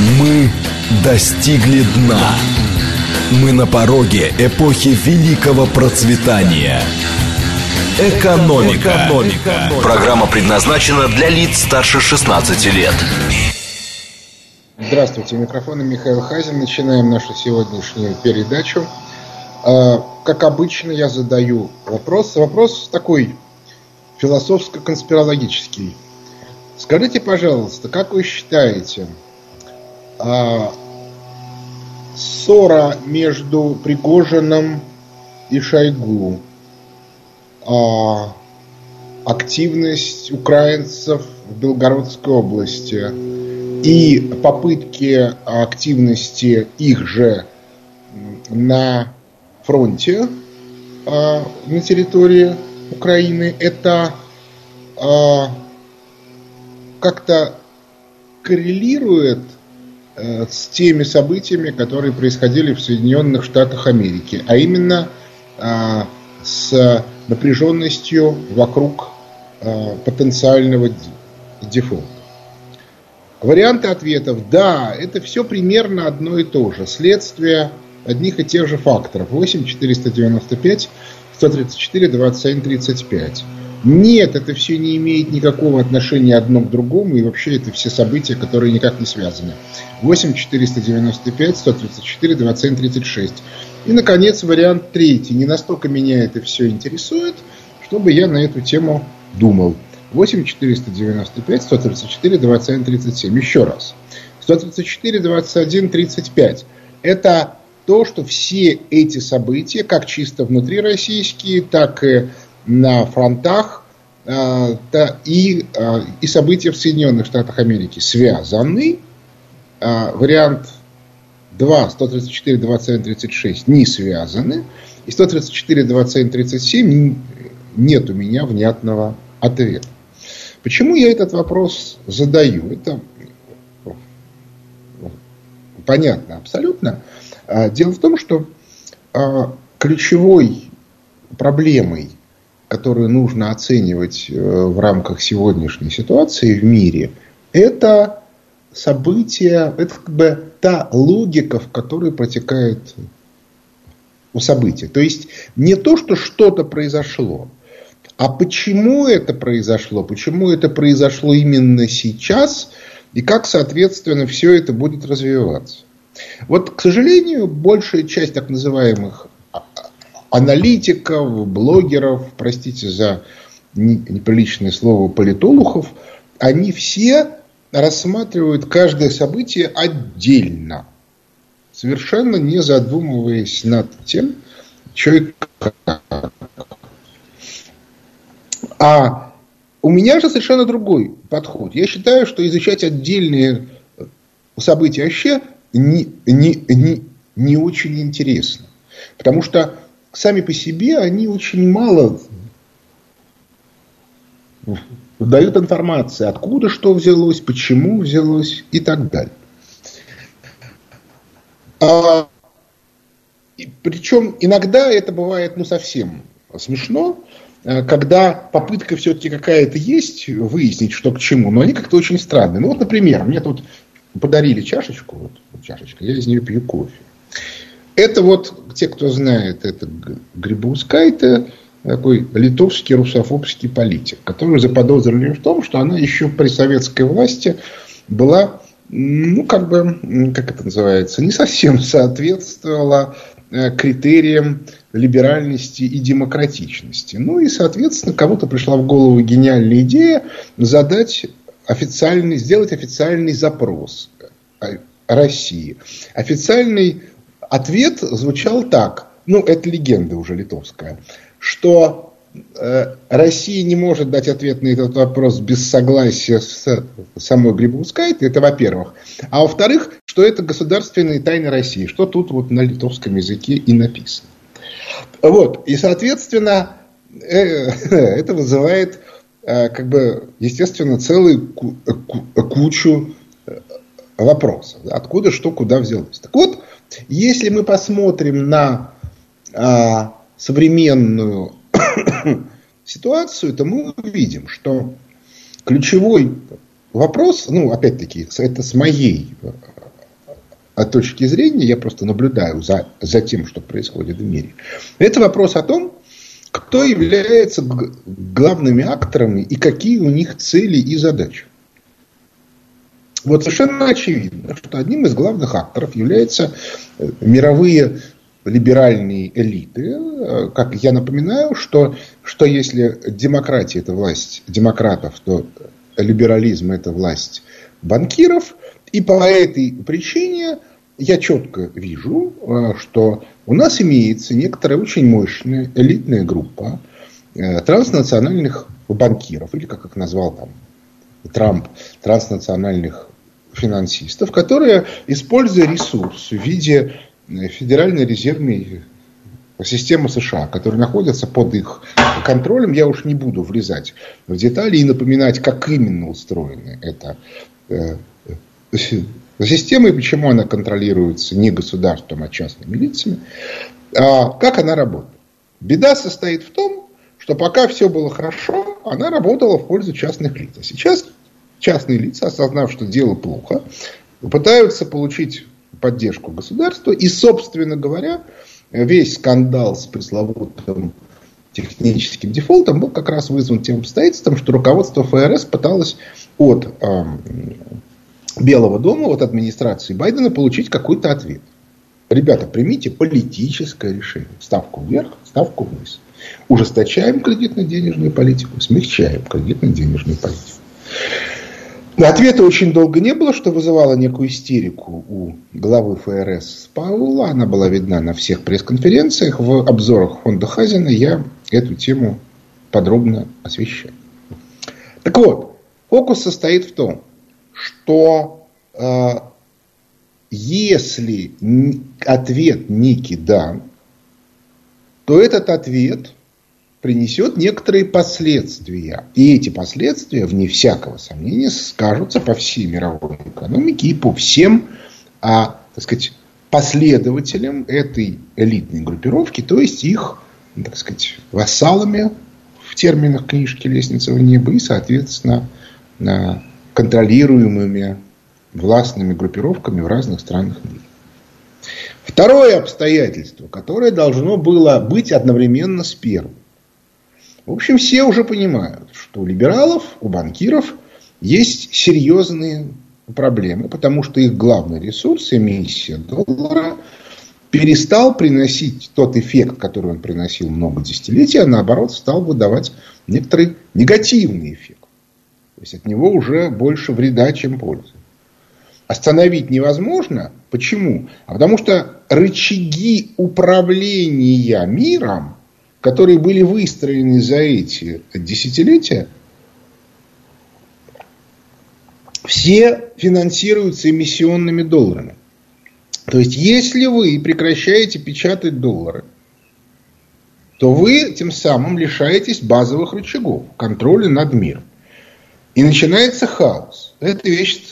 Мы достигли дна. Мы на пороге эпохи великого процветания. Экономика. Экономика. Программа предназначена для лиц старше 16 лет. Здравствуйте, микрофон Михаил Хазин. Начинаем нашу сегодняшнюю передачу. А, как обычно, я задаю вопрос. Вопрос такой философско-конспирологический. Скажите, пожалуйста, как вы считаете, а, ссора между Пригожиным и Шойгу, а, активность украинцев в Белгородской области. И попытки активности их же на фронте а, на территории Украины, это как-то коррелирует с теми событиями, которые происходили в Соединенных Штатах Америки, а именно э, с напряженностью вокруг э, потенциального дефолта. Варианты ответов. Да, это все примерно одно и то же. Следствие одних и тех же факторов. 8, 495, 134, 27, 35. Нет, это все не имеет никакого отношения одно к другому, и вообще это все события, которые никак не связаны. 8 495 134 27 36. И, наконец, вариант третий. Не настолько меня это все интересует, чтобы я на эту тему думал. 8 495 134 21 37. Еще раз. 134 21 35. Это то, что все эти события, как чисто внутрироссийские, так и на фронтах э, и, э, и события в Соединенных Штатах Америки связаны. Э, вариант 2, 134, 27, 36 не связаны. И 134, 27, 37 нет у меня внятного ответа. Почему я этот вопрос задаю? Это понятно абсолютно. Дело в том, что ключевой проблемой которую нужно оценивать э, в рамках сегодняшней ситуации в мире, это события, это как бы та логика, в которой протекает у события. То есть не то, что что-то произошло, а почему это произошло, почему это произошло именно сейчас, и как, соответственно, все это будет развиваться. Вот, к сожалению, большая часть так называемых аналитиков, блогеров, простите за неприличное слово, политологов, они все рассматривают каждое событие отдельно, совершенно не задумываясь над тем, что и как. А у меня же совершенно другой подход. Я считаю, что изучать отдельные события вообще не, не, не, не очень интересно. Потому что сами по себе они очень мало дают информации, откуда что взялось, почему взялось и так далее. А, причем иногда это бывает ну, совсем смешно, а, когда попытка все-таки какая-то есть выяснить, что к чему, но они как-то очень странные. Ну вот, например, мне тут подарили чашечку, вот чашечка, я из нее пью кофе. Это вот, те, кто знает, это Грибоускай, это такой литовский русофобский политик, который заподозрили в том, что она еще при советской власти была, ну, как бы, как это называется, не совсем соответствовала э, критериям либеральности и демократичности. Ну и, соответственно, кому-то пришла в голову гениальная идея задать официальный, сделать официальный запрос России. Официальный Ответ звучал так, ну это легенда уже литовская, что э, Россия не может дать ответ на этот вопрос без согласия с самой Грибоускайте, это во-первых. А во-вторых, что это государственные тайны России, что тут вот на литовском языке и написано. Вот, и соответственно, э, это вызывает, э, как бы, естественно, целую кучу вопросов. Откуда, что, куда взялось. Так вот, если мы посмотрим на а, современную ситуацию, то мы увидим, что ключевой вопрос, ну, опять-таки, это с моей точки зрения, я просто наблюдаю за, за тем, что происходит в мире. Это вопрос о том, кто является главными акторами и какие у них цели и задачи. Вот совершенно очевидно, что одним из главных акторов являются э, мировые либеральные элиты. Э, как я напоминаю, что, что если демократия это власть демократов, то либерализм это власть банкиров. И по этой причине я четко вижу, э, что у нас имеется некоторая очень мощная элитная группа транснациональных банкиров, или как их назвал там Трамп, транснациональных финансистов, которые, используя ресурс в виде э, Федеральной резервной системы США, которые находятся под их контролем, я уж не буду влезать в детали и напоминать, как именно устроена эта э, система и почему она контролируется не государством, а частными лицами, а как она работает. Беда состоит в том, что пока все было хорошо, она работала в пользу частных лиц. А сейчас частные лица, осознав, что дело плохо, пытаются получить поддержку государства. И, собственно говоря, весь скандал с пресловутым техническим дефолтом был как раз вызван тем обстоятельством, что руководство ФРС пыталось от э, Белого дома, от администрации Байдена получить какой-то ответ. Ребята, примите политическое решение. Ставку вверх, ставку вниз. Ужесточаем кредитно-денежную политику, смягчаем кредитно-денежную политику. Ответа очень долго не было, что вызывало некую истерику у главы ФРС Паула. Она была видна на всех пресс-конференциях. В обзорах фонда Хазина я эту тему подробно освещаю. Так вот, фокус состоит в том, что э, если ответ Ники дан, то этот ответ принесет некоторые последствия. И эти последствия, вне всякого сомнения, скажутся по всей мировой экономике и по всем, а, так сказать, последователям этой элитной группировки, то есть их, так сказать, вассалами в терминах книжки «Лестница в небо» и, соответственно, контролируемыми властными группировками в разных странах мира. Второе обстоятельство, которое должно было быть одновременно с первым. В общем, все уже понимают, что у либералов, у банкиров есть серьезные проблемы, потому что их главный ресурс, эмиссия доллара, перестал приносить тот эффект, который он приносил много десятилетий, а наоборот стал выдавать некоторый негативный эффект. То есть от него уже больше вреда, чем пользы. Остановить невозможно. Почему? А потому что рычаги управления миром которые были выстроены за эти десятилетия, все финансируются эмиссионными долларами. То есть, если вы прекращаете печатать доллары, то вы тем самым лишаетесь базовых рычагов контроля над миром. И начинается хаос. Это вещь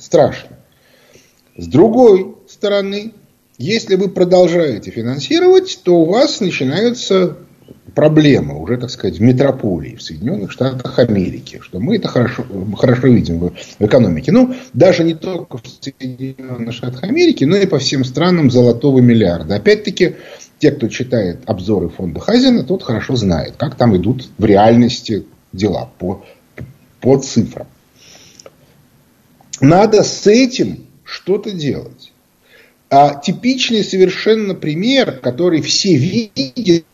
страшная. С другой стороны, если вы продолжаете финансировать, то у вас начинаются проблема уже, так сказать, в метрополии, в Соединенных Штатах Америки, что мы это хорошо, хорошо видим в, в экономике. Ну, даже не только в Соединенных Штатах Америки, но и по всем странам золотого миллиарда. Опять-таки, те, кто читает обзоры фонда Хазина, тот хорошо знает, как там идут в реальности дела по, по цифрам. Надо с этим что-то делать. А типичный совершенно пример, который все видят,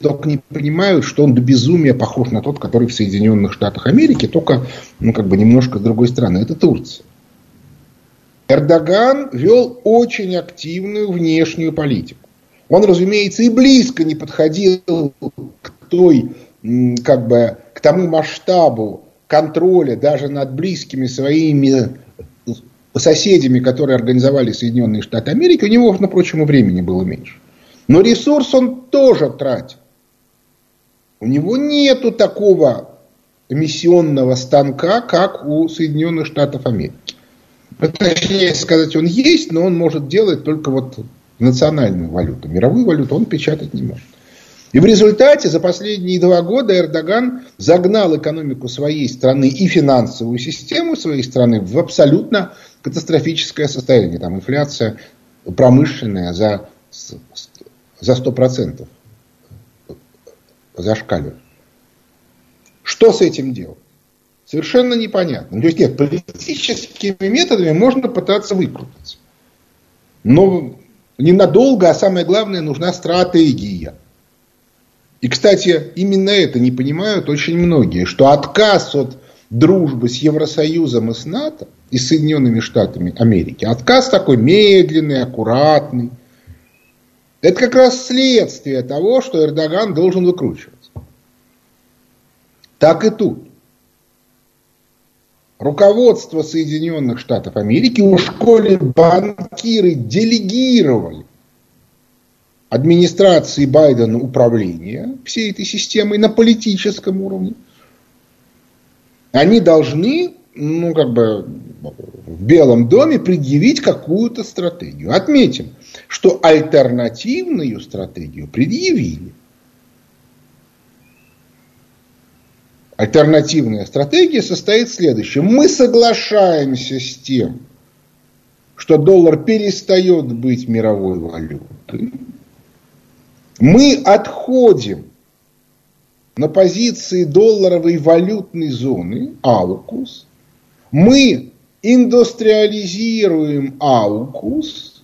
только не понимают, что он до безумия похож на тот, который в Соединенных Штатах Америки, только ну, как бы немножко с другой стороны. Это Турция. Эрдоган вел очень активную внешнюю политику. Он, разумеется, и близко не подходил к той, как бы, к тому масштабу контроля даже над близкими своими соседями, которые организовали Соединенные Штаты Америки. У него, напрочем, времени было меньше. Но ресурс он тоже тратит. У него нету такого миссионного станка, как у Соединенных Штатов Америки. Точнее сказать, он есть, но он может делать только вот национальную валюту. Мировую валюту он печатать не может. И в результате за последние два года Эрдоган загнал экономику своей страны и финансовую систему своей страны в абсолютно катастрофическое состояние. Там инфляция промышленная за, за 100% зашкаливает. Что с этим делать? Совершенно непонятно. То есть нет, политическими методами можно пытаться выкрутиться. Но ненадолго, а самое главное, нужна стратегия. И, кстати, именно это не понимают очень многие, что отказ от дружбы с Евросоюзом и с НАТО и Соединенными Штатами Америки, отказ такой медленный, аккуратный, это как раз следствие того, что Эрдоган должен выкручиваться. Так и тут. Руководство Соединенных Штатов Америки у школе банкиры делегировали администрации Байдена управление всей этой системой на политическом уровне, они должны, ну, как бы, в Белом доме предъявить какую-то стратегию. Отметим, что альтернативную стратегию предъявили. Альтернативная стратегия состоит в следующем. Мы соглашаемся с тем, что доллар перестает быть мировой валютой, мы отходим на позиции долларовой валютной зоны, аукус. Мы индустриализируем аукус,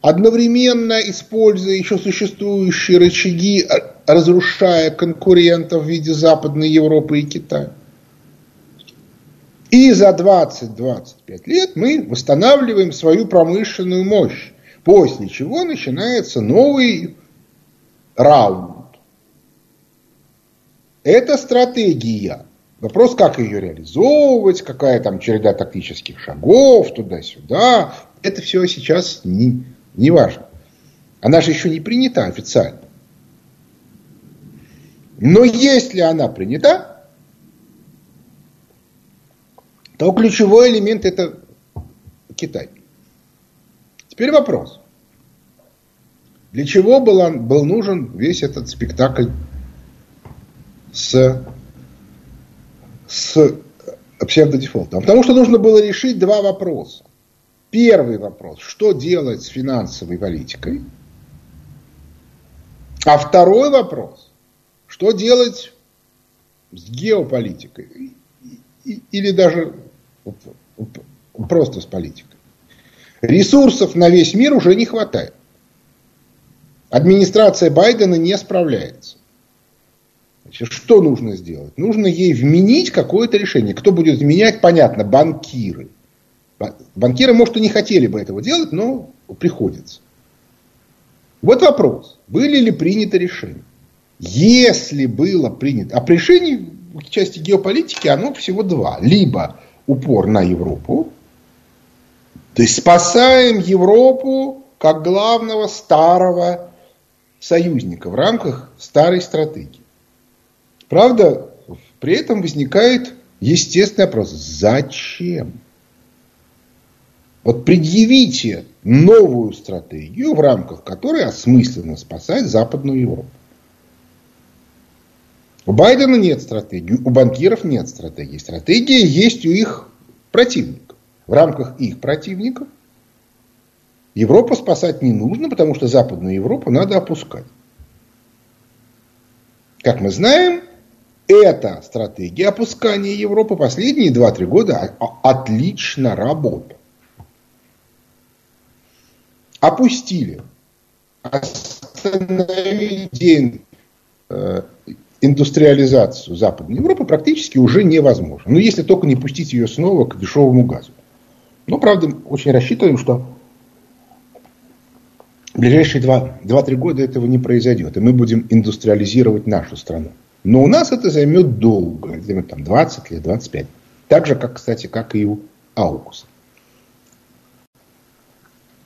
одновременно используя еще существующие рычаги, разрушая конкурентов в виде Западной Европы и Китая. И за 20-25 лет мы восстанавливаем свою промышленную мощь. После чего начинается новый раунд. Это стратегия. Вопрос, как ее реализовывать, какая там череда тактических шагов, туда-сюда. Это все сейчас не, не важно. Она же еще не принята официально. Но если она принята, то ключевой элемент это Китай. Теперь вопрос. Для чего был, был нужен весь этот спектакль с, с псевдодефолтом? Потому что нужно было решить два вопроса. Первый вопрос, что делать с финансовой политикой? А второй вопрос, что делать с геополитикой? Или даже просто с политикой? Ресурсов на весь мир уже не хватает. Администрация Байдена не справляется. Значит, что нужно сделать? Нужно ей вменить какое-то решение. Кто будет вменять, понятно, банкиры. Банкиры, может, и не хотели бы этого делать, но приходится. Вот вопрос. Были ли приняты решения? Если было принято... А решений в части геополитики оно всего два. Либо упор на Европу, то есть спасаем Европу как главного старого союзника в рамках старой стратегии. Правда, при этом возникает естественный вопрос. Зачем? Вот предъявите новую стратегию, в рамках которой осмысленно спасать Западную Европу. У Байдена нет стратегии, у банкиров нет стратегии. Стратегия есть у их противников в рамках их противников, Европу спасать не нужно, потому что Западную Европу надо опускать. Как мы знаем, эта стратегия опускания Европы последние 2-3 года отлично работала. Опустили. Остановили э, индустриализацию Западной Европы практически уже невозможно. Но если только не пустить ее снова к дешевому газу. Но, правда, очень рассчитываем, что в ближайшие 2-3 года этого не произойдет, и мы будем индустриализировать нашу страну. Но у нас это займет долго, займет там 20 лет, 25. Так же, как, кстати, как и у Аукуса.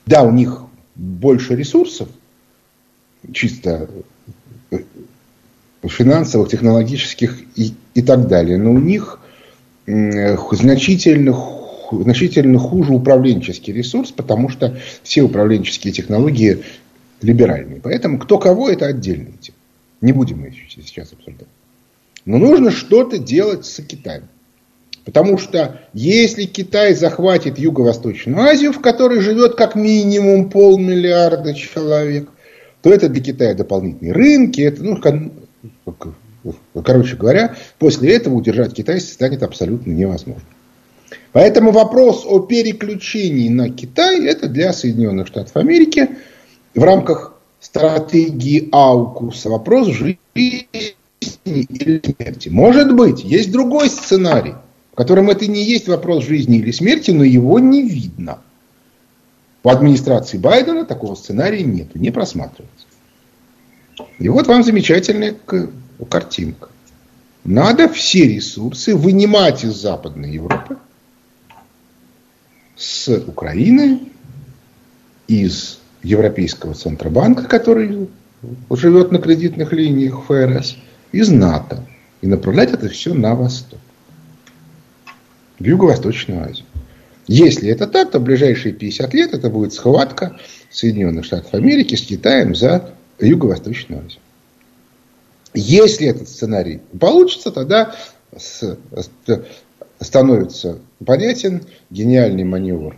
Да, у них больше ресурсов, чисто э, финансовых, технологических и, и так далее, но у них значительно значительно хуже управленческий ресурс, потому что все управленческие технологии либеральные. Поэтому кто кого, это отдельная тема. Не будем мы сейчас обсуждать. Но нужно что-то делать с Китаем. Потому что если Китай захватит Юго-Восточную Азию, в которой живет как минимум полмиллиарда человек, то это для Китая дополнительные рынки. Это, ну, короче говоря, после этого удержать Китай станет абсолютно невозможно. Поэтому вопрос о переключении на Китай это для Соединенных Штатов Америки в рамках стратегии Аукуса вопрос жизни или смерти. Может быть, есть другой сценарий, в котором это не есть вопрос жизни или смерти, но его не видно. В администрации Байдена такого сценария нет, не просматривается. И вот вам замечательная картинка. Надо все ресурсы вынимать из Западной Европы, с Украины, из Европейского Центробанка, который живет на кредитных линиях ФРС, из НАТО. И направлять это все на восток. В Юго-Восточную Азию. Если это так, то в ближайшие 50 лет это будет схватка Соединенных Штатов Америки с Китаем за Юго-Восточную Азию. Если этот сценарий получится, тогда становится понятен гениальный маневр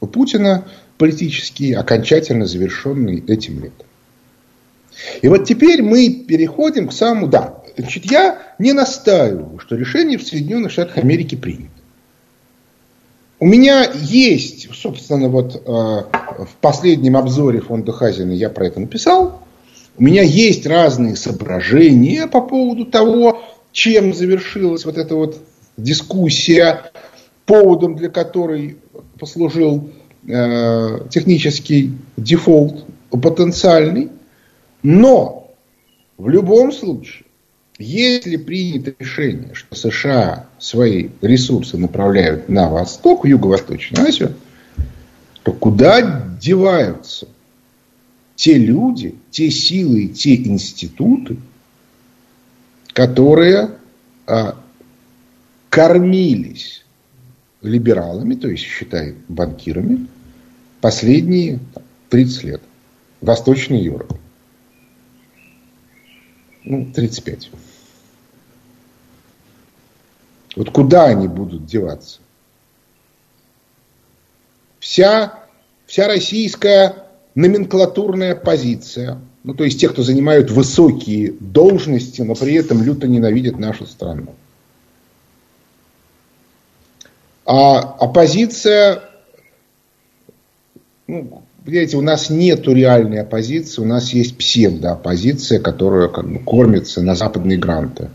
Путина, политический, окончательно завершенный этим летом. И вот теперь мы переходим к самому... Да, значит, я не настаиваю, что решение в Соединенных Штатах Америки принято. У меня есть, собственно, вот э, в последнем обзоре фонда Хазина я про это написал. У меня есть разные соображения по поводу того, чем завершилась вот эта вот дискуссия, поводом для которой послужил э, технический дефолт потенциальный. Но в любом случае, если принято решение, что США свои ресурсы направляют на восток, в Юго-Восточную Азию, то куда деваются те люди, те силы, те институты, которые а, кормились либералами, то есть, считай, банкирами, последние 30 лет. Восточной Европы. Ну, 35. Вот куда они будут деваться? Вся, вся российская номенклатурная позиция, ну, то есть те, кто занимают высокие должности, но при этом люто ненавидят нашу страну. А оппозиция, ну, понимаете, у нас нет реальной оппозиции, у нас есть псевдооппозиция, которая как бы кормится на западные гранты.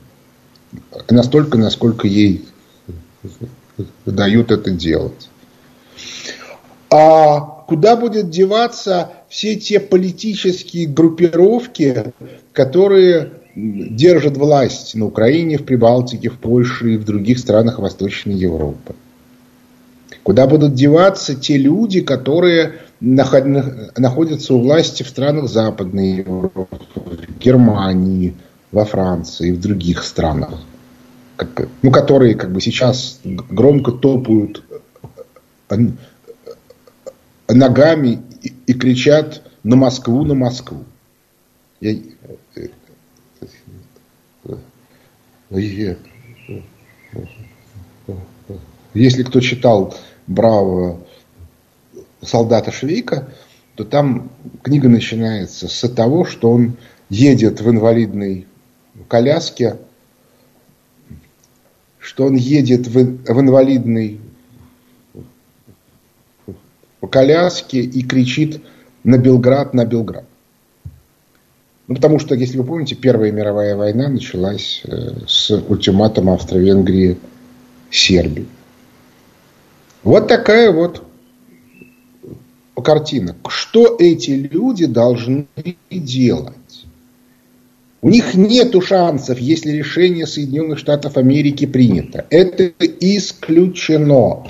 Настолько, насколько ей дают это делать. А куда будет деваться все те политические группировки, которые держат власть на Украине, в Прибалтике, в Польше и в других странах Восточной Европы? Куда будут деваться те люди, которые находятся у власти в странах Западной Европы, в Германии, во Франции в других странах, ну, которые как бы сейчас громко топают э, ногами и, и кричат на Москву, на Москву. Я, э, э, если кто читал бравого солдата Швейка, то там книга начинается с того, что он едет в инвалидной коляске, что он едет в, в инвалидной коляске и кричит на Белград, на Белград. Ну, потому что, если вы помните, Первая мировая война началась э, с ультиматума Австро-Венгрии Сербии. Вот такая вот картина. Что эти люди должны делать? У них нет шансов, если решение Соединенных Штатов Америки принято. Это исключено.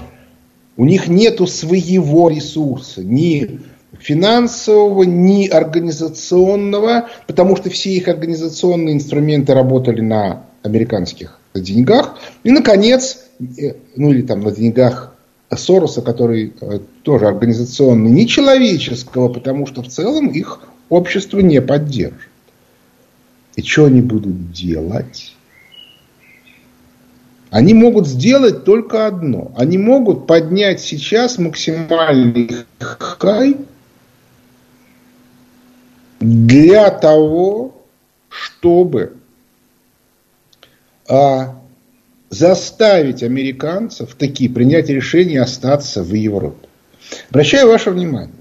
У них нет своего ресурса, ни финансового, ни организационного, потому что все их организационные инструменты работали на американских деньгах. И, наконец, э, ну или там на деньгах Сороса, который э, тоже организационно нечеловеческого, потому что в целом их общество не поддержит. И что они будут делать? Они могут сделать только одно. Они могут поднять сейчас максимальный хай для того, чтобы а, заставить американцев такие принять решение остаться в Европе. Обращаю ваше внимание,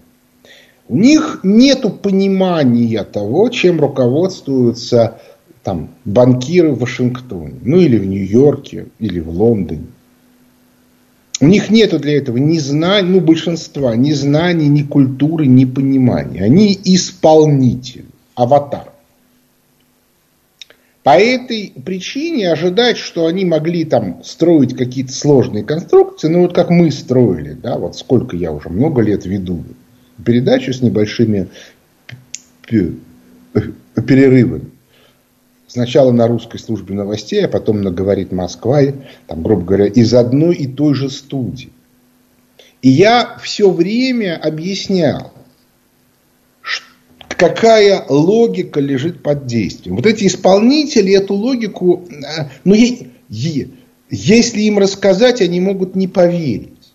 у них нет понимания того, чем руководствуются там, банкиры в Вашингтоне, ну или в Нью-Йорке, или в Лондоне. У них нету для этого ни знаний, ну большинства, ни знаний, ни культуры, ни понимания. Они исполнители, аватар. По этой причине ожидать, что они могли там строить какие-то сложные конструкции, ну вот как мы строили, да, вот сколько я уже много лет веду передачу с небольшими перерывами. Сначала на русской службе новостей, а потом на «Говорит Москва», там, грубо говоря, из одной и той же студии. И я все время объяснял, какая логика лежит под действием. Вот эти исполнители эту логику, э, ну, если им рассказать, они могут не поверить.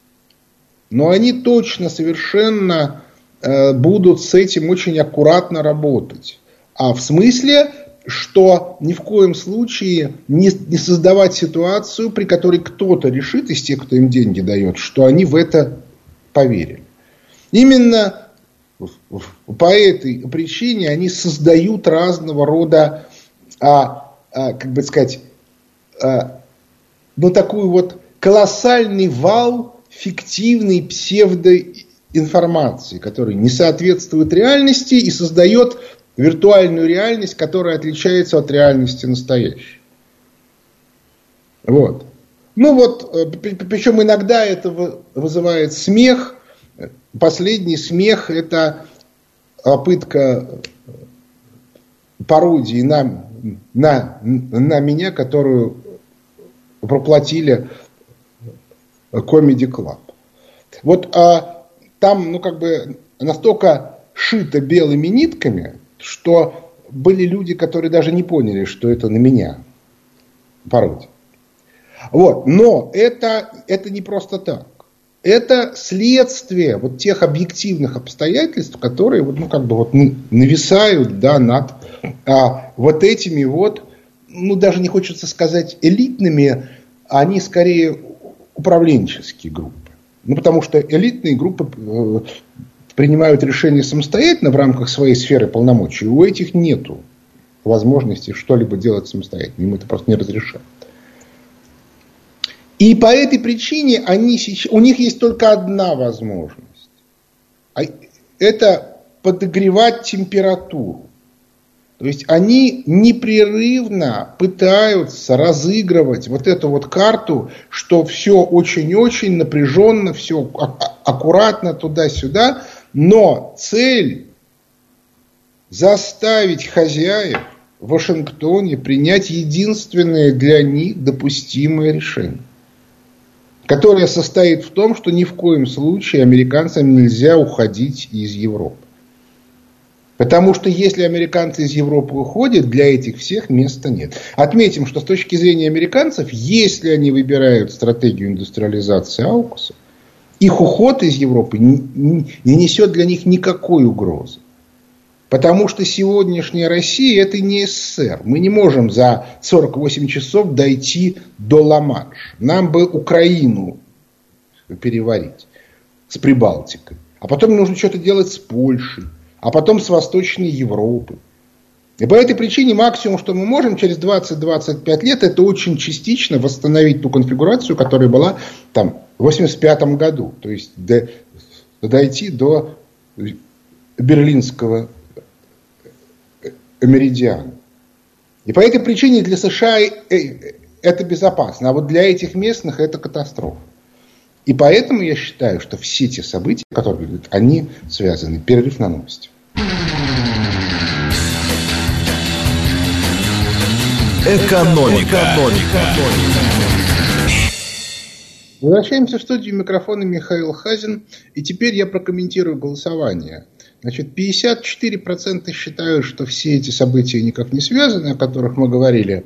Но они точно совершенно э, будут с этим очень аккуратно работать. А в смысле, что ни в коем случае не, не создавать ситуацию, при которой кто-то решит из тех, кто им деньги дает, что они в это поверили. Именно по этой причине они создают разного рода, а, а, как бы сказать, а, ну такую вот колоссальный вал фиктивной псевдоинформации, который не соответствует реальности и создает виртуальную реальность, которая отличается от реальности настоящей. Вот. Ну вот, э, причем иногда это вызывает смех, последний смех – это попытка пародии на, на, на меня, которую проплатили Comedy Club. Вот а, там, ну, как бы настолько шито белыми нитками, что были люди, которые даже не поняли, что это на меня пародия. Вот. Но это, это не просто так это следствие вот тех объективных обстоятельств, которые вот, ну, как бы вот нависают да, над а, вот этими вот, ну даже не хочется сказать элитными, они скорее управленческие группы. Ну потому что элитные группы э, принимают решения самостоятельно в рамках своей сферы полномочий. У этих нету возможности что-либо делать самостоятельно. Им это просто не разрешают. И по этой причине они у них есть только одна возможность. А это подогревать температуру. То есть они непрерывно пытаются разыгрывать вот эту вот карту, что все очень-очень напряженно, все аккуратно туда-сюда, но цель заставить хозяев в Вашингтоне принять единственное для них допустимое решение которая состоит в том, что ни в коем случае американцам нельзя уходить из Европы. Потому что если американцы из Европы уходят, для этих всех места нет. Отметим, что с точки зрения американцев, если они выбирают стратегию индустриализации Аукуса, их уход из Европы не несет для них никакой угрозы. Потому что сегодняшняя Россия это не СССР. Мы не можем за 48 часов дойти до ла Нам бы Украину переварить с Прибалтикой. А потом нужно что-то делать с Польшей. А потом с Восточной Европы. И по этой причине максимум, что мы можем через 20-25 лет, это очень частично восстановить ту конфигурацию, которая была там в 85 году. То есть до, дойти до Берлинского меридиан. И по этой причине для США э, это безопасно, а вот для этих местных это катастрофа. И поэтому я считаю, что все те события, которые идут, они связаны. Перерыв на новости. Экономика. Экономика. Возвращаемся в студию микрофона Михаил Хазин. И теперь я прокомментирую голосование. Значит, 54% считают, что все эти события никак не связаны, о которых мы говорили.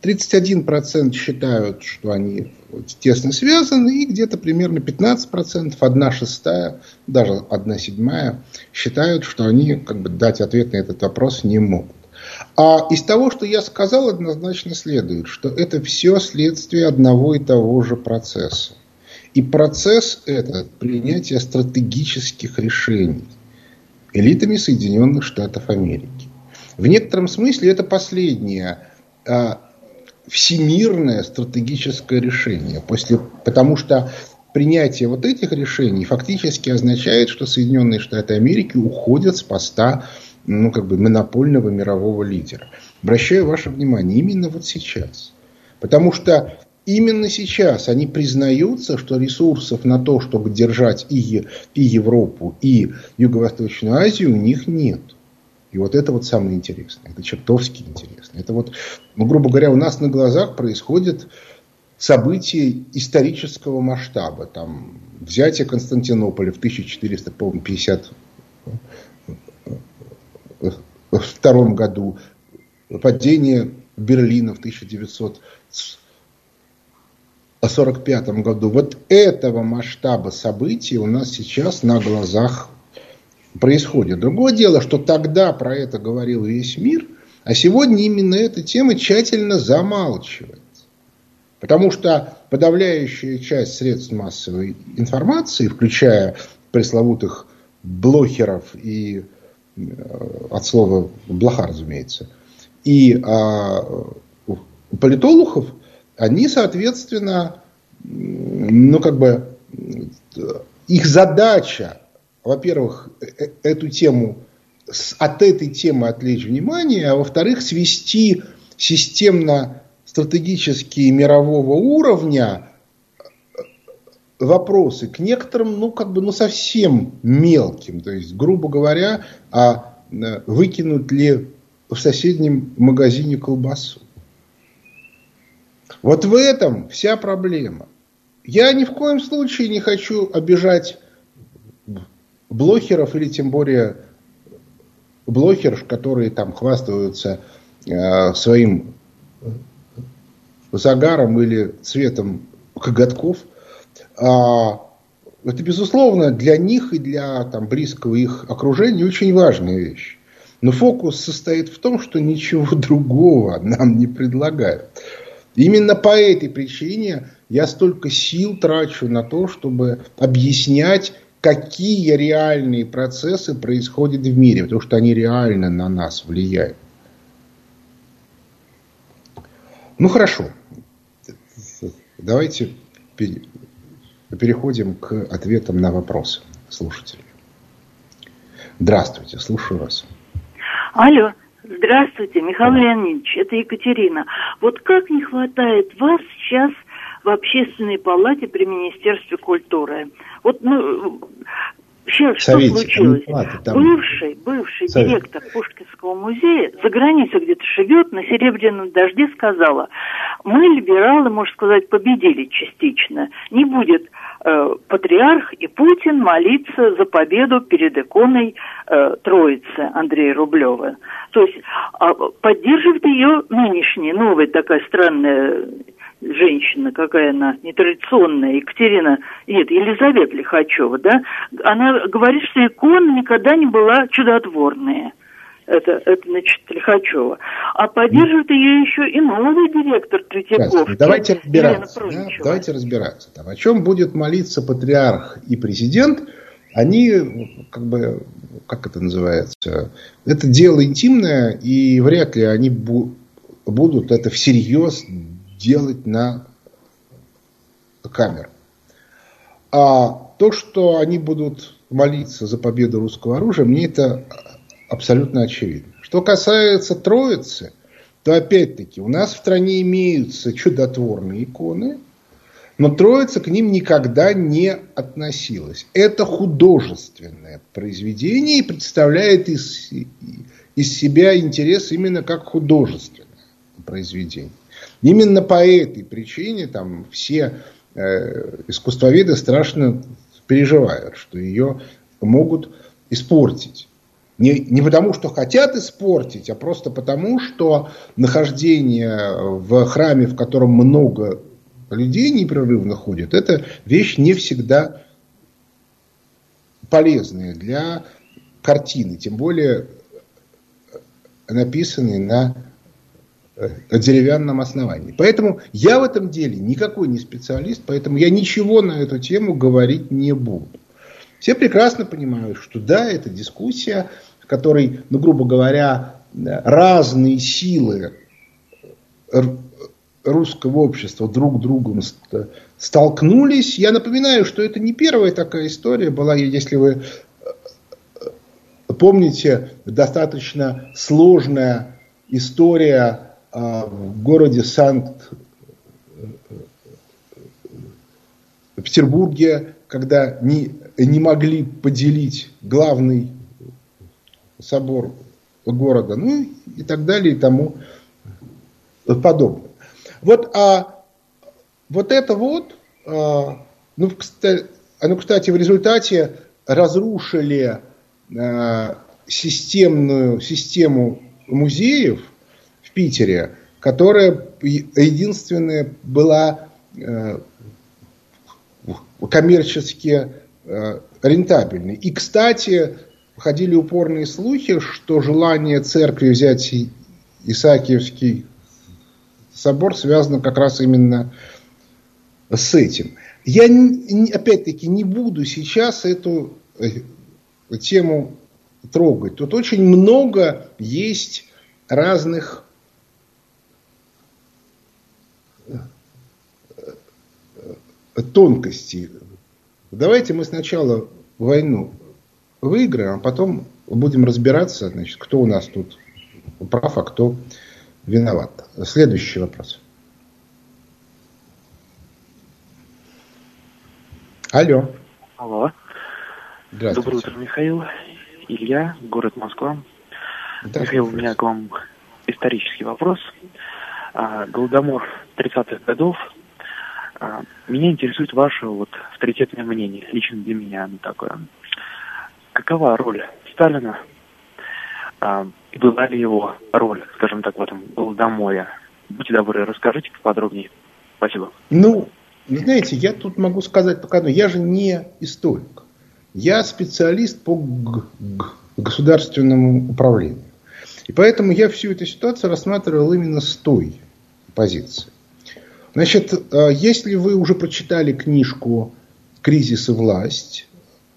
31% считают, что они тесно связаны, и где-то примерно 15%, одна шестая, даже одна седьмая, считают, что они как бы, дать ответ на этот вопрос не могут. А из того, что я сказал, однозначно следует, что это все следствие одного и того же процесса. И процесс этот принятие стратегических решений элитами Соединенных Штатов Америки. В некотором смысле это последнее а, всемирное стратегическое решение, после, потому что принятие вот этих решений фактически означает, что Соединенные Штаты Америки уходят с поста ну, как бы монопольного мирового лидера. Обращаю ваше внимание, именно вот сейчас. Потому что именно сейчас они признаются, что ресурсов на то, чтобы держать и, и Европу, и Юго-Восточную Азию у них нет. И вот это вот самое интересное. Это чертовски интересно. Это вот, ну, грубо говоря, у нас на глазах происходит события исторического масштаба. Там, взятие Константинополя в 1450 1942 году, падение Берлина в 1945 году. Вот этого масштаба событий у нас сейчас на глазах происходит. Другое дело, что тогда про это говорил весь мир, а сегодня именно эта тема тщательно замалчивается. Потому что подавляющая часть средств массовой информации, включая пресловутых блогеров и от слова блоха, разумеется. И а, политологов, они, соответственно, ну, как бы, их задача, во-первых, э, э, эту тему, от этой темы отвлечь внимание, а во-вторых, свести системно стратегические мирового уровня вопросы к некоторым, ну, как бы, ну, совсем мелким. То есть, грубо говоря, а э, выкинуть ли в соседнем магазине колбасу. Вот в этом вся проблема. Я ни в коем случае не хочу обижать блогеров или тем более блогерш, которые там хвастаются э, своим загаром или цветом коготков – а, это, безусловно, для них и для там, близкого их окружения очень важная вещь. Но фокус состоит в том, что ничего другого нам не предлагают. Именно по этой причине я столько сил трачу на то, чтобы объяснять, какие реальные процессы происходят в мире, потому что они реально на нас влияют. Ну хорошо, давайте переходим к ответам на вопросы слушателей. Здравствуйте, слушаю вас. Алло, здравствуйте, Михаил Леонидович, это Екатерина. Вот как не хватает вас сейчас в общественной палате при Министерстве культуры? Вот ну, Сейчас Совете, что случилось? Платы, там... Бывший, бывший Совет. директор Пушкинского музея за границей где-то живет, на Серебряном дожде сказала, мы, либералы, можно сказать, победили частично. Не будет э, патриарх и Путин молиться за победу перед иконой э, Троицы Андрея Рублева. То есть э, поддерживает ее нынешняя, новая такая странная женщина, какая она нетрадиционная, Екатерина, нет, Елизавета Лихачева, да, она говорит, что икона никогда не была чудотворная. Это, это, значит, Лихачева. А поддерживает ее еще и новый директор Третьяков. Давайте разбираться. Да? Давайте разбираться. Там, о чем будет молиться патриарх и президент, они, как бы, как это называется, это дело интимное, и вряд ли они будут это всерьез делать на камеру. А то, что они будут молиться за победу русского оружия, мне это абсолютно очевидно. Что касается Троицы, то опять-таки у нас в стране имеются чудотворные иконы, но Троица к ним никогда не относилась. Это художественное произведение и представляет из, из себя интерес именно как художественное произведение. Именно по этой причине там все э, искусствоведы страшно переживают, что ее могут испортить. Не, не потому, что хотят испортить, а просто потому, что нахождение в храме, в котором много людей непрерывно ходит, это вещь не всегда полезная для картины, тем более написанной на э, деревянном основании. Поэтому я в этом деле никакой не специалист, поэтому я ничего на эту тему говорить не буду. Все прекрасно понимают, что да, это дискуссия, в которой, ну, грубо говоря, разные силы русского общества друг другом столкнулись. Я напоминаю, что это не первая такая история была, если вы э, помните, достаточно сложная история в городе Санкт-Петербурге, когда не, не могли поделить главный собор города, ну и так далее и тому подобное. Вот, а, вот это вот, а, ну, кстати, ну, кстати, в результате разрушили а, системную систему музеев в Питере, которая единственная была а, коммерчески а, рентабельной. И, кстати, ходили упорные слухи, что желание церкви взять Исаакиевский собор связан как раз именно с этим. Я опять-таки не буду сейчас эту э, тему трогать. Тут очень много есть разных тонкостей. Давайте мы сначала войну выиграем, а потом будем разбираться, значит, кто у нас тут прав, а кто виноват. Следующий вопрос. Алло. Алло. Здравствуйте. Доброе утро, Михаил. Илья, город Москва. Михаил, у меня к вам исторический вопрос. А, Голодомор 30-х годов. А, меня интересует ваше вот авторитетное мнение, лично для меня оно такое. Какова роль Сталина а, и была ли его роль, скажем так, в этом Голодоморе? Будьте добры, расскажите поподробнее. Спасибо. Ну, знаете, я тут могу сказать только одно. Я же не историк. Я специалист по государственному управлению. И поэтому я всю эту ситуацию рассматривал именно с той позиции. Значит, а, если вы уже прочитали книжку «Кризис и власть»,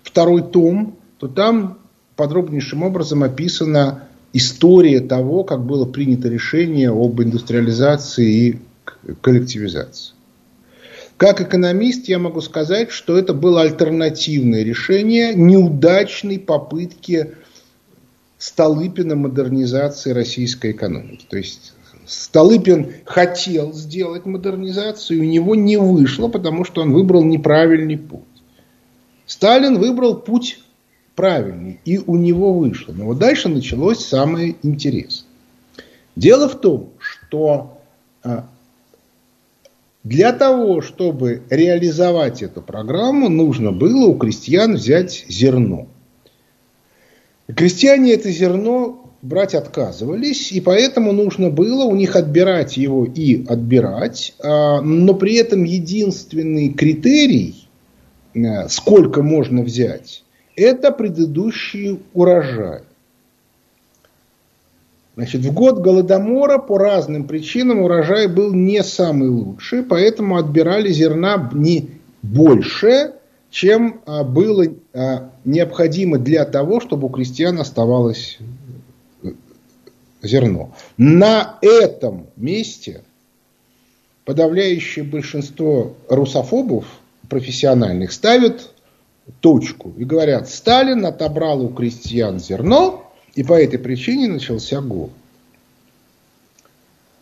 второй том, то там подробнейшим образом описана история того, как было принято решение об индустриализации и коллективизации. Как экономист я могу сказать, что это было альтернативное решение неудачной попытки Столыпина модернизации российской экономики. То есть Столыпин хотел сделать модернизацию, у него не вышло, потому что он выбрал неправильный путь. Сталин выбрал путь правильный, и у него вышло. Но вот дальше началось самое интересное. Дело в том, что а, для того, чтобы реализовать эту программу, нужно было у крестьян взять зерно. Крестьяне это зерно брать отказывались, и поэтому нужно было у них отбирать его и отбирать, а, но при этом единственный критерий, а, сколько можно взять, это предыдущий урожай. Значит, в год Голодомора по разным причинам урожай был не самый лучший, поэтому отбирали зерна не больше, чем а, было а, необходимо для того, чтобы у крестьян оставалось э, зерно. На этом месте подавляющее большинство русофобов профессиональных ставят точку и говорят, Сталин отобрал у крестьян зерно, и по этой причине начался голод.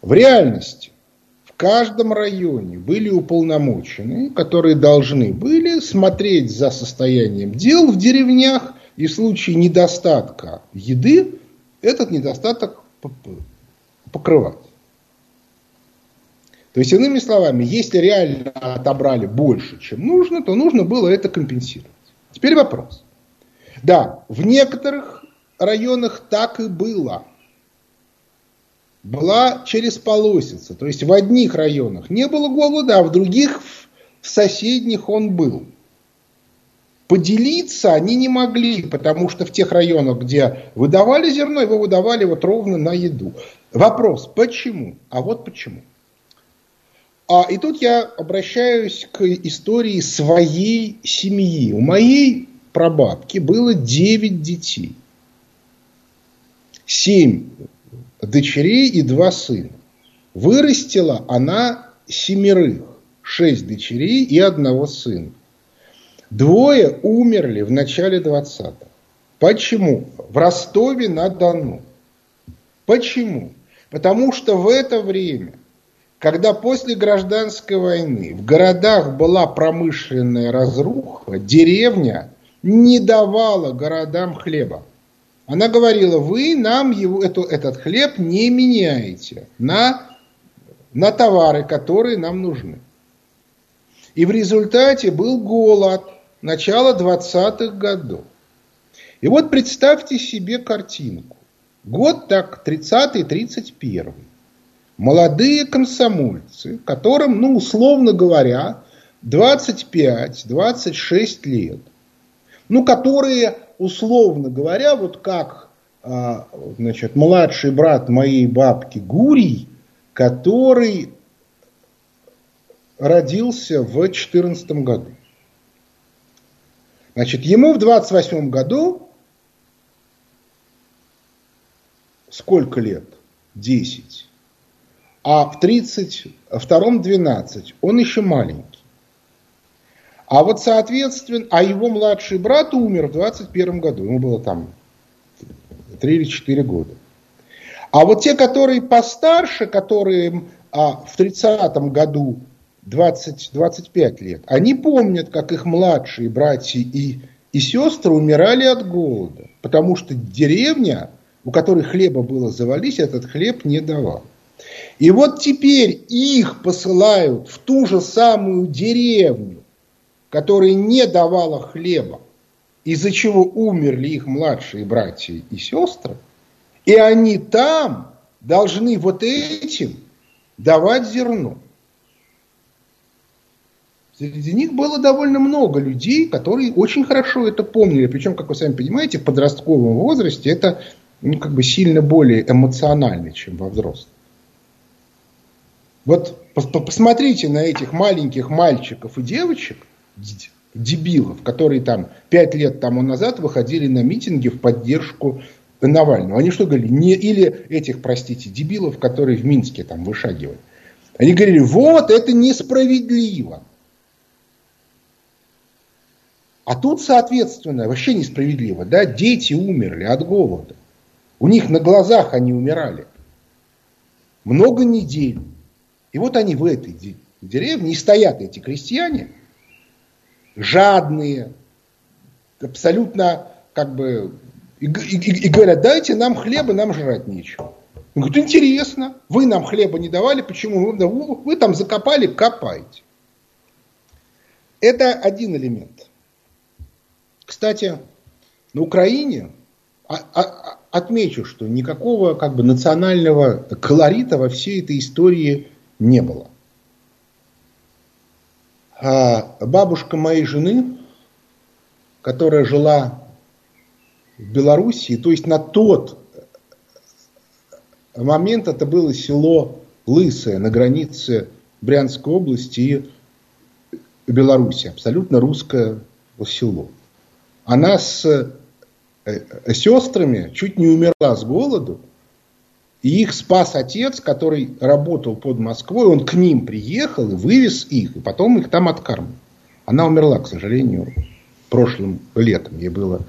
В реальности в каждом районе были уполномоченные, которые должны были смотреть за состоянием дел в деревнях и в случае недостатка еды этот недостаток покрывать. То есть, иными словами, если реально отобрали больше, чем нужно, то нужно было это компенсировать. Теперь вопрос. Да, в некоторых районах так и было. Была через полосица. То есть в одних районах не было голода, а в других, в соседних он был. Поделиться они не могли, потому что в тех районах, где выдавали зерно, его выдавали вот ровно на еду. Вопрос, почему? А вот почему. А, и тут я обращаюсь к истории своей семьи. У моей прабабки было 9 детей. 7 дочерей и 2 сына. Вырастила она семерых. 6 дочерей и одного сына. Двое умерли в начале 20-х. Почему? В Ростове-на-Дону. Почему? Потому что в это время, когда после гражданской войны в городах была промышленная разруха, деревня не давала городам хлеба. Она говорила, вы нам его, эту, этот хлеб не меняете на, на товары, которые нам нужны. И в результате был голод начала 20-х годов. И вот представьте себе картинку. Год так 30-й, 31 Молодые комсомольцы, которым, ну, условно говоря, 25-26 лет, ну, которые, условно говоря, вот как а, значит, младший брат моей бабки Гурий, который родился в 2014 году. Значит, ему в 28 году сколько лет? 10. А в 32-м 12. Он еще маленький. А вот, соответственно, а его младший брат умер в 21 году. Ему было там 3 или 4 года. А вот те, которые постарше, которые а, в 30-м году 20-25 лет, они помнят, как их младшие братья и, и сестры умирали от голода, потому что деревня, у которой хлеба было завались, этот хлеб не давал. И вот теперь их посылают в ту же самую деревню, которая не давала хлеба, из-за чего умерли их младшие братья и сестры, и они там должны вот этим давать зерно. Среди них было довольно много людей, которые очень хорошо это помнили. Причем, как вы сами понимаете, в подростковом возрасте это ну, как бы сильно более эмоционально, чем во взрослом. Вот посмотрите на этих маленьких мальчиков и девочек, дебилов, которые там пять лет тому назад выходили на митинги в поддержку Навального. Они что говорили? Не, или этих, простите, дебилов, которые в Минске там вышагивали. Они говорили, вот это несправедливо. А тут, соответственно, вообще несправедливо. Да? Дети умерли от голода. У них на глазах они умирали. Много недель. И вот они в этой деревне, и стоят эти крестьяне, жадные, абсолютно как бы, и, и, и говорят, дайте нам хлеба, нам жрать нечего. Он говорит, интересно, вы нам хлеба не давали, почему? Вы, вы там закопали, копайте. Это один элемент. Кстати, на Украине отмечу, что никакого как бы национального колорита во всей этой истории не было. А бабушка моей жены, которая жила в Белоруссии, то есть на тот момент это было село Лысое на границе Брянской области и Беларуси, абсолютно русское село. Она с э, сестрами чуть не умерла с голоду, и их спас отец, который работал под Москвой, он к ним приехал и вывез их, и потом их там откармливал. Она умерла, к сожалению, прошлым летом, ей было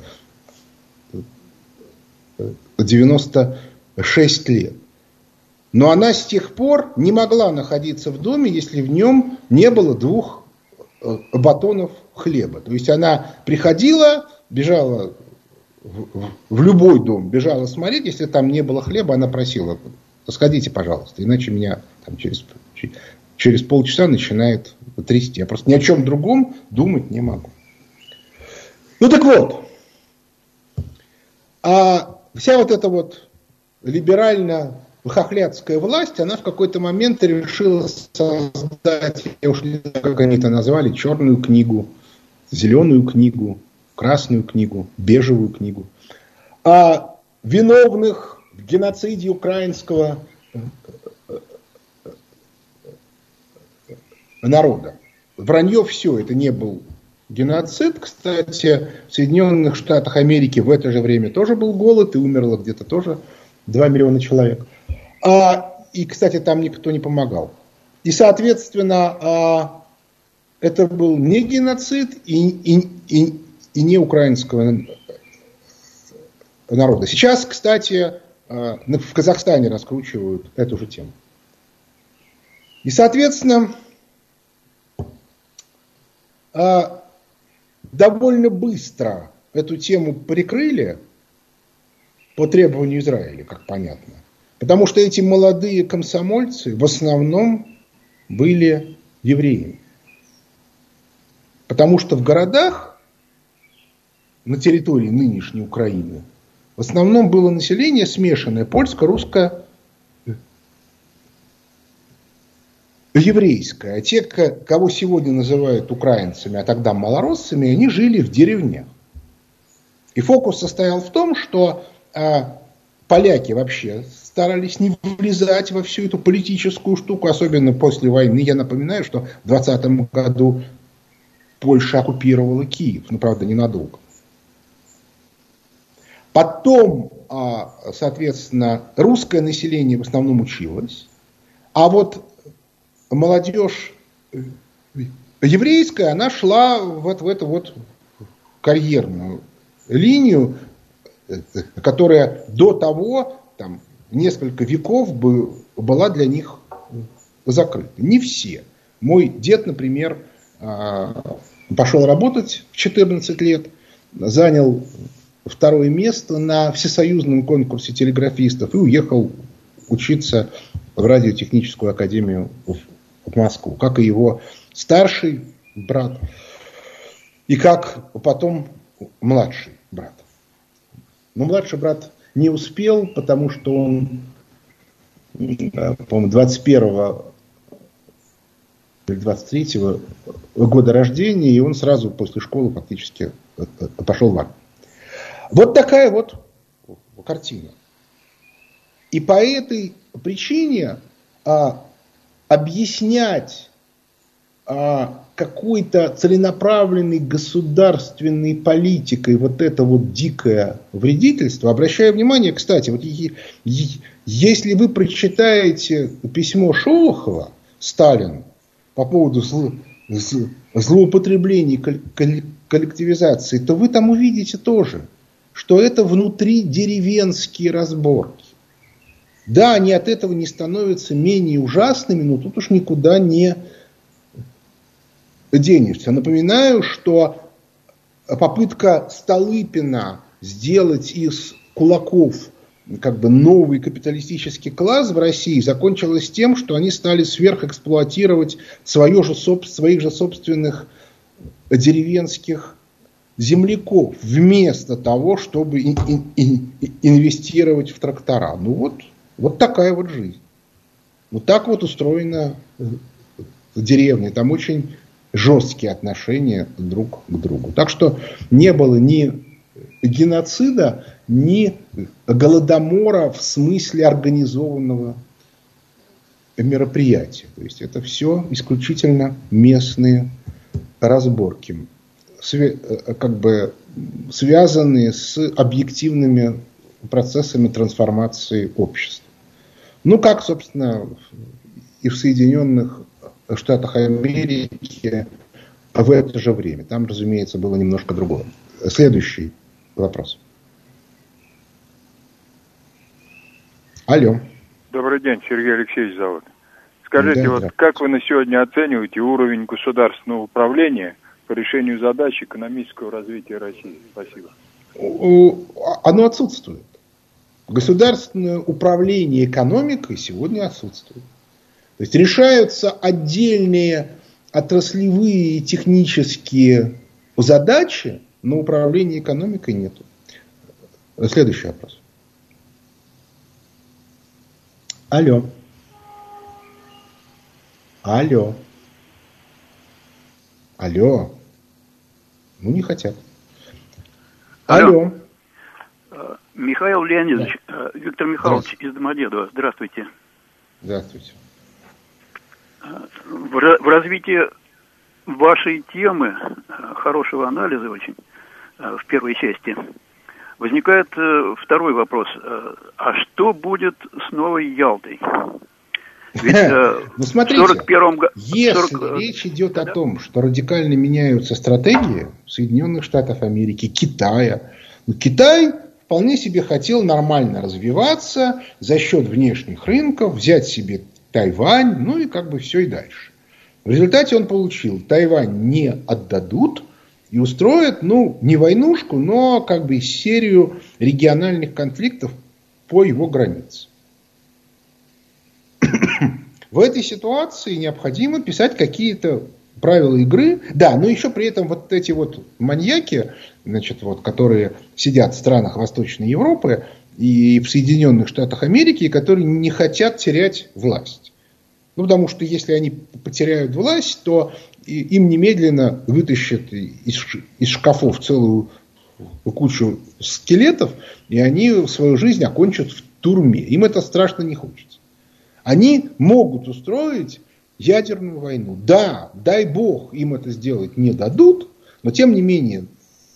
96 лет. Но она с тех пор не могла находиться в доме, если в нем не было двух э, батонов хлеба. То есть она приходила, бежала в, любой дом, бежала смотреть, если там не было хлеба, она просила, сходите, пожалуйста, иначе меня там через через полчаса начинает трясти. Я просто ни о чем другом думать не могу. Ну так вот, а вся вот эта вот либерально-хохлядская власть, она в какой-то момент решила создать, я уж не знаю, как они это назвали, черную книгу, зеленую книгу, красную книгу, бежевую книгу. А виновных в геноциде украинского народа. Вранье все, это не был геноцид. Кстати, в Соединенных Штатах Америки в это же время тоже был голод, и умерло где-то тоже 2 миллиона человек. А, и, кстати, там никто не помогал. И, соответственно, а, это был не геноцид и, и, и, и не украинского народа. Сейчас, кстати, а, в Казахстане раскручивают эту же тему. И, соответственно, а, довольно быстро эту тему прикрыли по требованию Израиля, как понятно. Потому что эти молодые комсомольцы в основном были евреями. Потому что в городах на территории нынешней Украины в основном было население смешанное, польско-русско еврейское. А те, кого сегодня называют украинцами, а тогда малороссами, они жили в деревнях. И фокус состоял в том, что а, поляки вообще старались не влезать во всю эту политическую штуку, особенно после войны. Я напоминаю, что в 2020 году Польша оккупировала Киев, но, правда, ненадолго. Потом, а, соответственно, русское население в основном училось, а вот молодежь э, еврейская, она шла вот в эту вот карьерную линию, э, которая до того, там, несколько веков бы, была для них закрыта. Не все. Мой дед, например, а, пошел работать в 14 лет, занял второе место на всесоюзном конкурсе телеграфистов и уехал учиться в радиотехническую академию в в Москву, как и его старший брат, и как потом младший брат. Но младший брат не успел, потому что он, по-моему, 21 или 23 года рождения, и он сразу после школы фактически пошел в армию. Вот такая вот картина. И по этой причине а, объяснять а, какой-то целенаправленной государственной политикой вот это вот дикое вредительство, обращаю внимание, кстати, вот если вы прочитаете письмо Шолохова Сталину по поводу злоупотреблений коллективизации, то вы там увидите тоже, что это внутри деревенские разборки. Да, они от этого не становятся менее ужасными, но тут уж никуда не денешься. Напоминаю, что попытка Столыпина сделать из кулаков как бы новый капиталистический класс в России закончилась тем, что они стали сверхэксплуатировать свое же, своих же собственных деревенских земляков вместо того, чтобы инвестировать в трактора. Ну вот, вот такая вот жизнь. Вот так вот устроена э, деревня. Там очень жесткие отношения друг к другу. Так что не было ни геноцида, ни голодомора в смысле организованного мероприятия. То есть это все исключительно местные разборки, э, как бы связанные с объективными процессами трансформации общества. Ну, как, собственно, и в Соединенных Штатах Америки в это же время. Там, разумеется, было немножко другое. Следующий вопрос. Алло. Добрый день, Сергей Алексеевич зовут. Скажите, да, вот да. как вы на сегодня оцениваете уровень государственного управления по решению задач экономического развития России? Спасибо. Оно отсутствует. Государственное управление экономикой сегодня отсутствует. То есть решаются отдельные отраслевые технические задачи, но управления экономикой нету. Следующий вопрос. Алло. Алло. Алло. Ну, не хотят. Алло. Алло. Михаил Леонидович, да. Э, Виктор Михайлович из Домодедова. Здравствуйте. Здравствуйте. Э, в, развитии вашей темы, хорошего анализа очень, в первой части, возникает второй вопрос. А что будет с Новой Ялтой? Ведь, э, ну смотрите, 41 если 40... речь идет да? о том, что радикально меняются стратегии Соединенных Штатов Америки, Китая, ну, Китай вполне себе хотел нормально развиваться за счет внешних рынков, взять себе Тайвань, ну и как бы все и дальше. В результате он получил, Тайвань не отдадут и устроят, ну, не войнушку, но как бы серию региональных конфликтов по его границе. В этой ситуации необходимо писать какие-то правила игры. Да, но еще при этом вот эти вот маньяки, значит, вот, которые сидят в странах Восточной Европы и в Соединенных Штатах Америки, которые не хотят терять власть. Ну, потому что если они потеряют власть, то им немедленно вытащат из, из шкафов целую кучу скелетов, и они свою жизнь окончат в турме. Им это страшно не хочется. Они могут устроить ядерную войну. Да, дай бог им это сделать не дадут, но тем не менее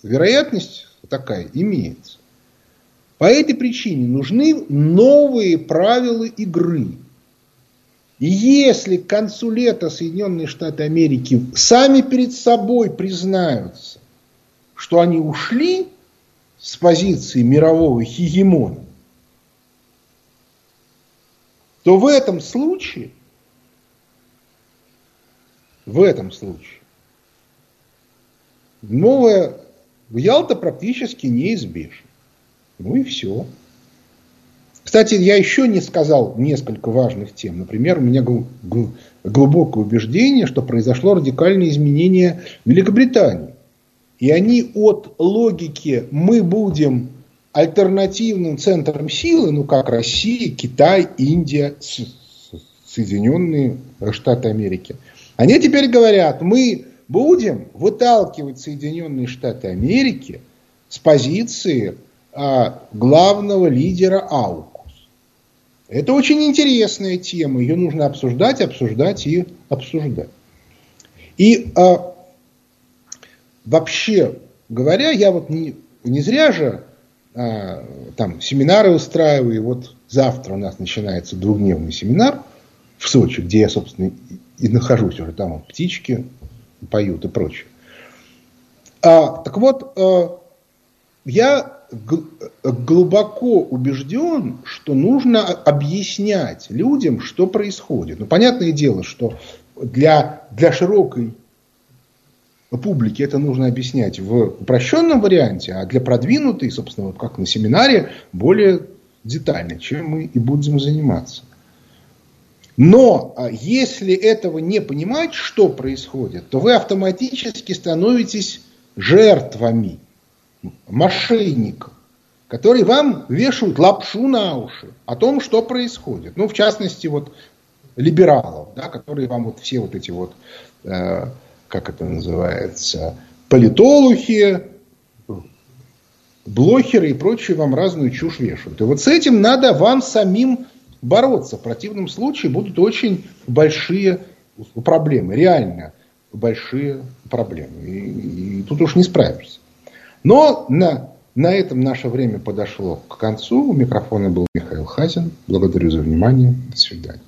вероятность такая имеется. По этой причине нужны новые правила игры. И если к концу лета Соединенные Штаты Америки сами перед собой признаются, что они ушли с позиции мирового хегемона, то в этом случае, в этом случае, новая Ялта практически неизбежна. Ну и все. Кстати, я еще не сказал несколько важных тем. Например, у меня глубокое убеждение, что произошло радикальное изменение Великобритании. И они от логики «мы будем альтернативным центром силы, ну как Россия, Китай, Индия, Соединенные Штаты Америки. Они теперь говорят, мы будем выталкивать Соединенные Штаты Америки с позиции главного лидера АУКУС. Это очень интересная тема, ее нужно обсуждать, обсуждать и обсуждать. И а, вообще говоря, я вот не, не зря же а, там семинары устраиваю. И вот завтра у нас начинается двухдневный семинар в Сочи, где я, собственно, и нахожусь уже. Там птички поют и прочее. А, так вот, а, я глубоко убежден, что нужно объяснять людям, что происходит. Ну, понятное дело, что для, для широкой публике это нужно объяснять в упрощенном варианте, а для продвинутой, собственно, вот как на семинаре, более детально, чем мы и будем заниматься. Но а, если этого не понимать, что происходит, то вы автоматически становитесь жертвами мошенников, которые вам вешают лапшу на уши о том, что происходит. Ну, в частности, вот либералов, да, которые вам вот все вот эти вот э, как это называется, политологи, блогеры и прочие вам разную чушь вешают. И вот с этим надо вам самим бороться. В противном случае будут очень большие проблемы, реально большие проблемы. И, и тут уж не справишься. Но на, на этом наше время подошло к концу. У микрофона был Михаил Хазин. Благодарю за внимание. До свидания.